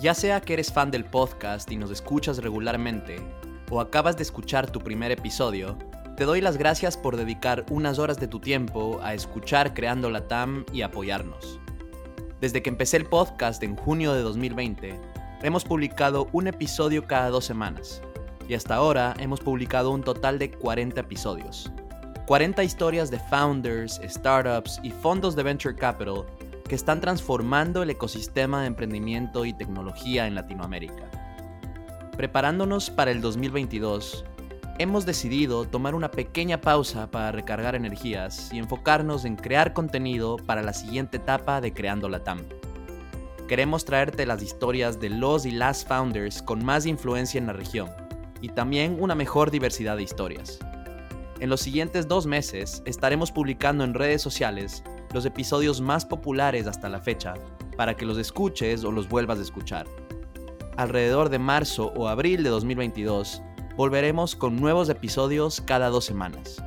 Ya sea que eres fan del podcast y nos escuchas regularmente, o acabas de escuchar tu primer episodio, te doy las gracias por dedicar unas horas de tu tiempo a escuchar Creando la TAM y apoyarnos. Desde que empecé el podcast en junio de 2020, hemos publicado un episodio cada dos semanas, y hasta ahora hemos publicado un total de 40 episodios. 40 historias de founders, startups y fondos de venture capital que están transformando el ecosistema de emprendimiento y tecnología en Latinoamérica. Preparándonos para el 2022, hemos decidido tomar una pequeña pausa para recargar energías y enfocarnos en crear contenido para la siguiente etapa de Creando la TAM. Queremos traerte las historias de los y las founders con más influencia en la región y también una mejor diversidad de historias. En los siguientes dos meses estaremos publicando en redes sociales los episodios más populares hasta la fecha, para que los escuches o los vuelvas a escuchar. Alrededor de marzo o abril de 2022, volveremos con nuevos episodios cada dos semanas.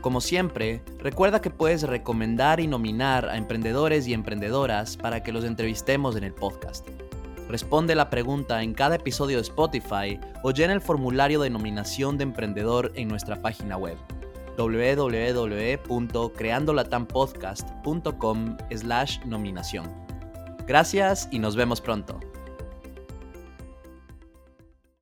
Como siempre, recuerda que puedes recomendar y nominar a emprendedores y emprendedoras para que los entrevistemos en el podcast. Responde la pregunta en cada episodio de Spotify o llena el formulario de nominación de emprendedor en nuestra página web www.creandolatampodcast.com slash nominación. Gracias y nos vemos pronto.